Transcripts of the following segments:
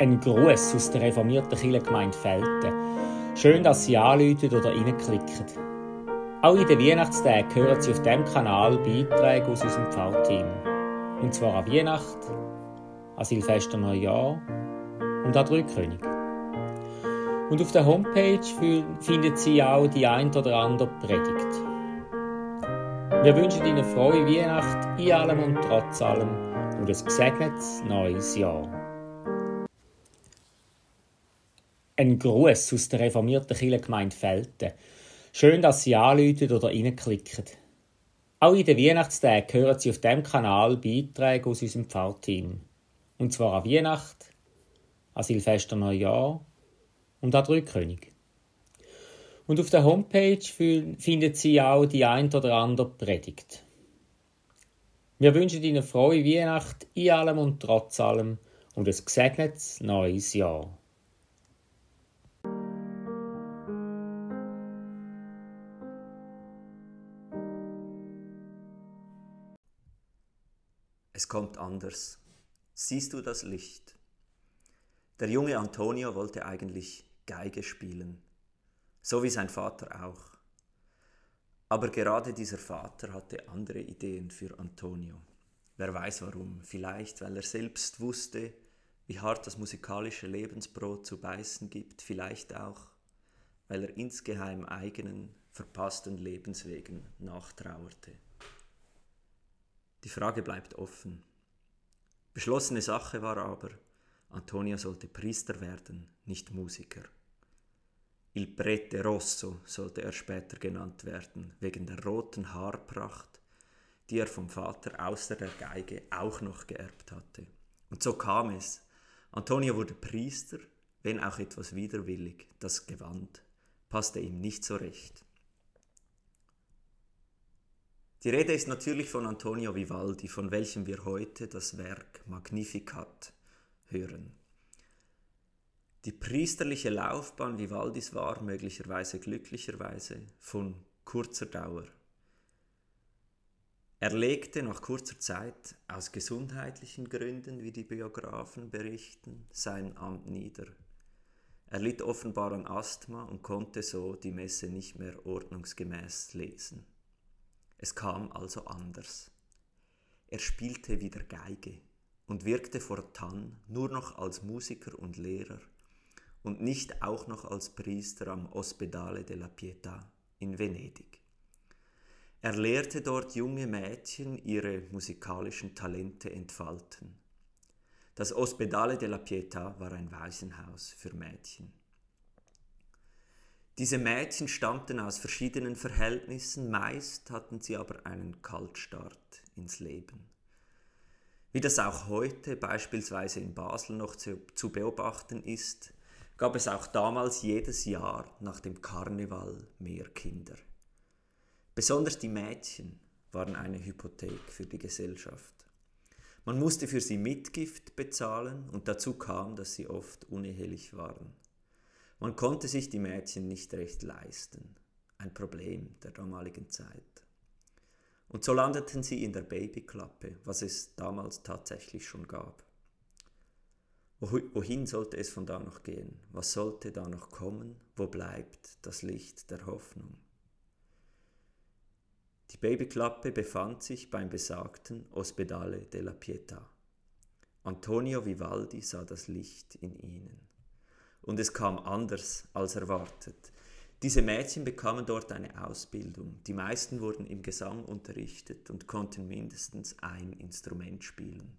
Ein Gruß aus der reformierten Kirchengemeinde Felten. Schön, dass Sie anrufen oder reinklicken. Auch in den Weihnachtstagen hören Sie auf diesem Kanal Beiträge aus unserem Pfarrteam. Und zwar an Weihnacht, an Silvester Neujahr und an Drei-König. Und auf der Homepage finden Sie auch die ein oder andere Predigt. Wir wünschen Ihnen frohe Weihnacht in allem und trotz allem und ein gesegnetes neues Jahr. Ein Gruß aus der reformierten Kirchengemeinde Felten. Schön, dass Sie anrufen oder reinklicken. Auch in den Weihnachtstagen hören Sie auf diesem Kanal Beiträge aus unserem Pfarrteam. Und zwar an Weihnacht, an Silvester Neujahr und an Drei-König. Und auf der Homepage finden Sie auch die ein oder andere Predigt. Wir wünschen Ihnen frohe Weihnacht in allem und trotz allem und ein gesegnetes neues Jahr. Es kommt anders. Siehst du das Licht? Der junge Antonio wollte eigentlich Geige spielen, so wie sein Vater auch. Aber gerade dieser Vater hatte andere Ideen für Antonio. Wer weiß warum, vielleicht weil er selbst wusste, wie hart das musikalische Lebensbrot zu beißen gibt, vielleicht auch, weil er insgeheim eigenen, verpassten Lebenswegen nachtrauerte. Die Frage bleibt offen. Beschlossene Sache war aber, Antonio sollte Priester werden, nicht Musiker. Il Prete Rosso sollte er später genannt werden, wegen der roten Haarpracht, die er vom Vater außer der Geige auch noch geerbt hatte. Und so kam es. Antonio wurde Priester, wenn auch etwas widerwillig. Das Gewand passte ihm nicht so recht. Die Rede ist natürlich von Antonio Vivaldi, von welchem wir heute das Werk Magnificat hören. Die priesterliche Laufbahn Vivaldis war möglicherweise glücklicherweise von kurzer Dauer. Er legte nach kurzer Zeit aus gesundheitlichen Gründen, wie die Biografen berichten, sein Amt nieder. Er litt offenbar an Asthma und konnte so die Messe nicht mehr ordnungsgemäß lesen. Es kam also anders. Er spielte wieder Geige und wirkte fortan nur noch als Musiker und Lehrer und nicht auch noch als Priester am Ospedale della Pietà in Venedig. Er lehrte dort junge Mädchen ihre musikalischen Talente entfalten. Das Ospedale della Pietà war ein Waisenhaus für Mädchen. Diese Mädchen stammten aus verschiedenen Verhältnissen, meist hatten sie aber einen Kaltstart ins Leben. Wie das auch heute beispielsweise in Basel noch zu, zu beobachten ist, gab es auch damals jedes Jahr nach dem Karneval mehr Kinder. Besonders die Mädchen waren eine Hypothek für die Gesellschaft. Man musste für sie Mitgift bezahlen und dazu kam, dass sie oft unehelich waren. Man konnte sich die Mädchen nicht recht leisten. Ein Problem der damaligen Zeit. Und so landeten sie in der Babyklappe, was es damals tatsächlich schon gab. Wohin sollte es von da noch gehen? Was sollte da noch kommen? Wo bleibt das Licht der Hoffnung? Die Babyklappe befand sich beim besagten Ospedale della Pietà. Antonio Vivaldi sah das Licht in ihnen und es kam anders als erwartet. Diese Mädchen bekamen dort eine Ausbildung. Die meisten wurden im Gesang unterrichtet und konnten mindestens ein Instrument spielen.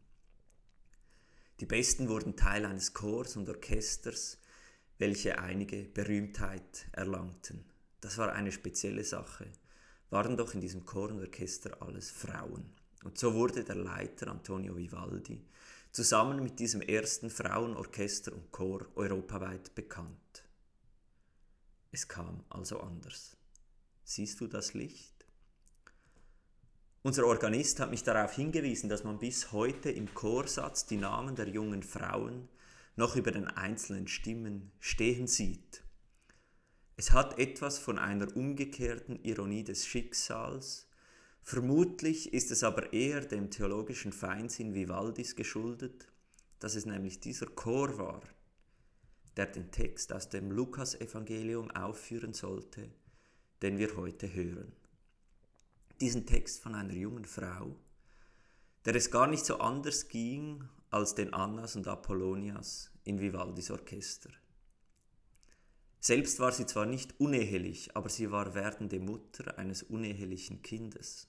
Die Besten wurden Teil eines Chors und Orchesters, welche einige Berühmtheit erlangten. Das war eine spezielle Sache. Waren doch in diesem Chor und Orchester alles Frauen. Und so wurde der Leiter Antonio Vivaldi zusammen mit diesem ersten Frauenorchester und Chor europaweit bekannt. Es kam also anders. Siehst du das Licht? Unser Organist hat mich darauf hingewiesen, dass man bis heute im Chorsatz die Namen der jungen Frauen noch über den einzelnen Stimmen stehen sieht. Es hat etwas von einer umgekehrten Ironie des Schicksals, Vermutlich ist es aber eher dem theologischen Feinsinn Vivaldis geschuldet, dass es nämlich dieser Chor war, der den Text aus dem Lukasevangelium aufführen sollte, den wir heute hören. Diesen Text von einer jungen Frau, der es gar nicht so anders ging als den Annas und Apollonias in Vivaldis Orchester. Selbst war sie zwar nicht unehelich, aber sie war werdende Mutter eines unehelichen Kindes.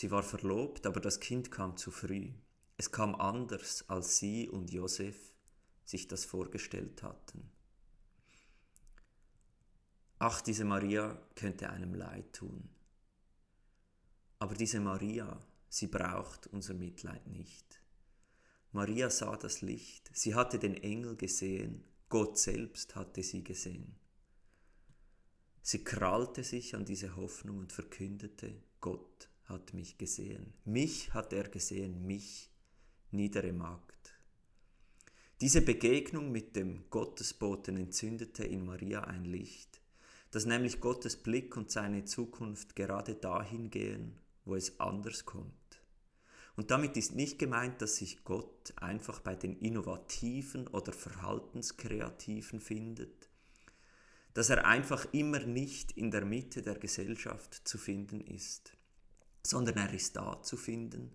Sie war verlobt, aber das Kind kam zu früh. Es kam anders, als sie und Josef sich das vorgestellt hatten. Ach, diese Maria könnte einem leid tun. Aber diese Maria, sie braucht unser Mitleid nicht. Maria sah das Licht, sie hatte den Engel gesehen, Gott selbst hatte sie gesehen. Sie krallte sich an diese Hoffnung und verkündete, Gott hat mich gesehen. Mich hat er gesehen, mich, niedere Magd. Diese Begegnung mit dem Gottesboten entzündete in Maria ein Licht, dass nämlich Gottes Blick und seine Zukunft gerade dahin gehen, wo es anders kommt. Und damit ist nicht gemeint, dass sich Gott einfach bei den Innovativen oder Verhaltenskreativen findet, dass er einfach immer nicht in der Mitte der Gesellschaft zu finden ist, sondern er ist da zu finden,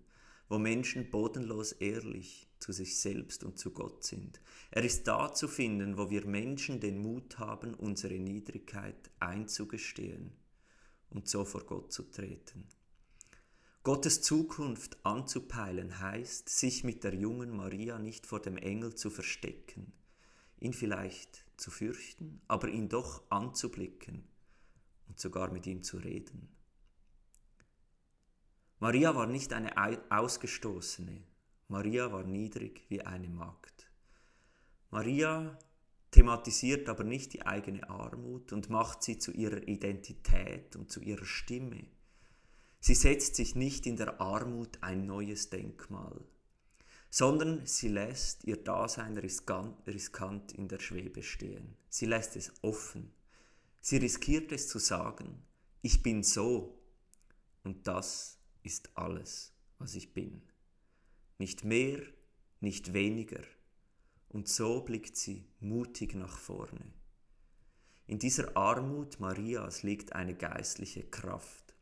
wo Menschen bodenlos ehrlich zu sich selbst und zu Gott sind. Er ist da zu finden, wo wir Menschen den Mut haben, unsere Niedrigkeit einzugestehen und so vor Gott zu treten. Gottes Zukunft anzupeilen heißt, sich mit der jungen Maria nicht vor dem Engel zu verstecken, ihn vielleicht zu fürchten, aber ihn doch anzublicken und sogar mit ihm zu reden. Maria war nicht eine Ausgestoßene, Maria war niedrig wie eine Magd. Maria thematisiert aber nicht die eigene Armut und macht sie zu ihrer Identität und zu ihrer Stimme. Sie setzt sich nicht in der Armut ein neues Denkmal, sondern sie lässt ihr Dasein riskant in der Schwebe stehen. Sie lässt es offen. Sie riskiert es zu sagen, ich bin so und das ist alles, was ich bin. Nicht mehr, nicht weniger. Und so blickt sie mutig nach vorne. In dieser Armut Marias liegt eine geistliche Kraft.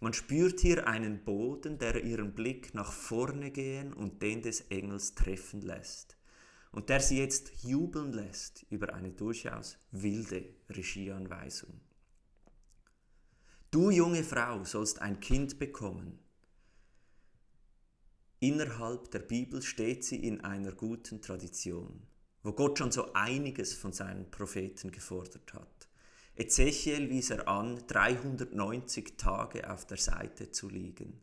Man spürt hier einen Boden, der ihren Blick nach vorne gehen und den des Engels treffen lässt und der sie jetzt jubeln lässt über eine durchaus wilde Regieanweisung. Du junge Frau sollst ein Kind bekommen. Innerhalb der Bibel steht sie in einer guten Tradition, wo Gott schon so einiges von seinen Propheten gefordert hat. Ezechiel wies er an, 390 Tage auf der Seite zu liegen.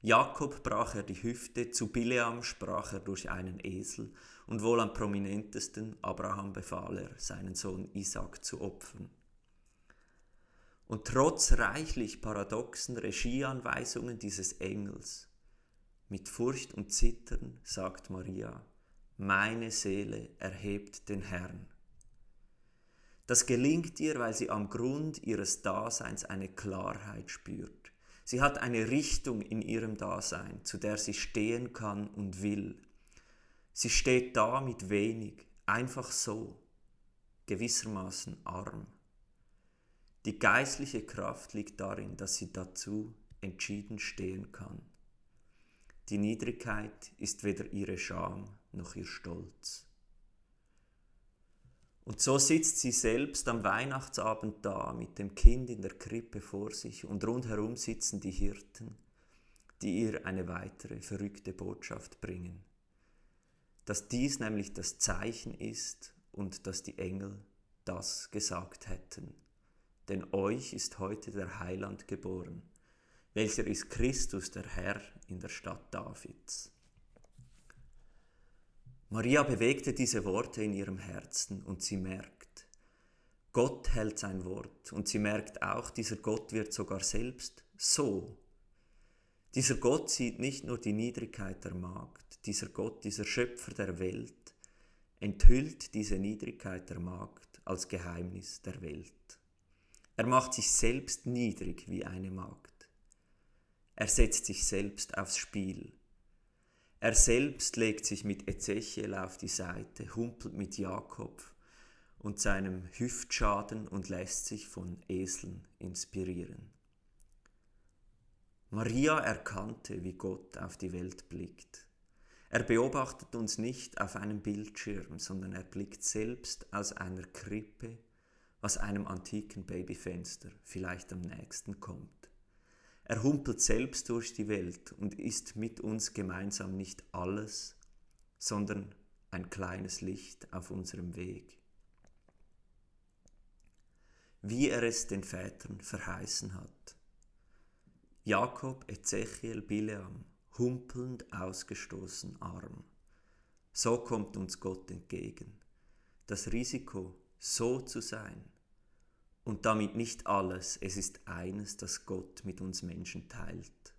Jakob brach er die Hüfte, zu Bileam sprach er durch einen Esel und wohl am prominentesten Abraham befahl er, seinen Sohn Isaac zu opfern. Und trotz reichlich paradoxen Regieanweisungen dieses Engels, mit Furcht und Zittern sagt Maria, meine Seele erhebt den Herrn. Das gelingt ihr, weil sie am Grund ihres Daseins eine Klarheit spürt. Sie hat eine Richtung in ihrem Dasein, zu der sie stehen kann und will. Sie steht da mit wenig, einfach so, gewissermaßen arm. Die geistliche Kraft liegt darin, dass sie dazu entschieden stehen kann. Die Niedrigkeit ist weder ihre Scham noch ihr Stolz. Und so sitzt sie selbst am Weihnachtsabend da mit dem Kind in der Krippe vor sich und rundherum sitzen die Hirten, die ihr eine weitere verrückte Botschaft bringen. Dass dies nämlich das Zeichen ist und dass die Engel das gesagt hätten. Denn euch ist heute der Heiland geboren, welcher ist Christus der Herr in der Stadt Davids. Maria bewegte diese Worte in ihrem Herzen und sie merkt, Gott hält sein Wort und sie merkt auch, dieser Gott wird sogar selbst so. Dieser Gott sieht nicht nur die Niedrigkeit der Magd, dieser Gott, dieser Schöpfer der Welt, enthüllt diese Niedrigkeit der Magd als Geheimnis der Welt. Er macht sich selbst niedrig wie eine Magd. Er setzt sich selbst aufs Spiel Er selbst legt sich mit Ezechiel auf die Seite, humpelt mit Jakob und seinem Hüftschaden und lässt sich von Eseln inspirieren. Maria erkannte, wie Gott auf die Welt blickt. Er beobachtet uns nicht auf einem Bildschirm, sondern er blickt selbst aus einer Krippe, was einem antiken Babyfenster vielleicht am nächsten kommt. Er humpelt selbst durch die Welt und ist mit uns gemeinsam nicht alles, sondern ein kleines Licht auf unserem Weg. Wie er es den Vätern verheißen hat. Jakob, Ezechiel, Bileam, humpelnd ausgestoßen arm. So kommt uns Gott entgegen. Das Risiko, so zu sein, und damit nicht alles, es ist eines, das Gott mit uns Menschen teilt.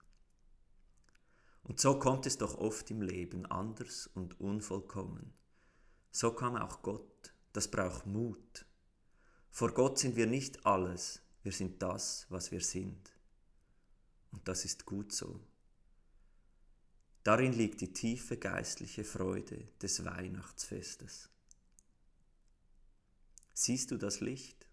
Und so kommt es doch oft im Leben anders und unvollkommen. So kam auch Gott, das braucht Mut. Vor Gott sind wir nicht alles, wir sind das, was wir sind. Und das ist gut so. Darin liegt die tiefe geistliche Freude des Weihnachtsfestes. Siehst du das Licht?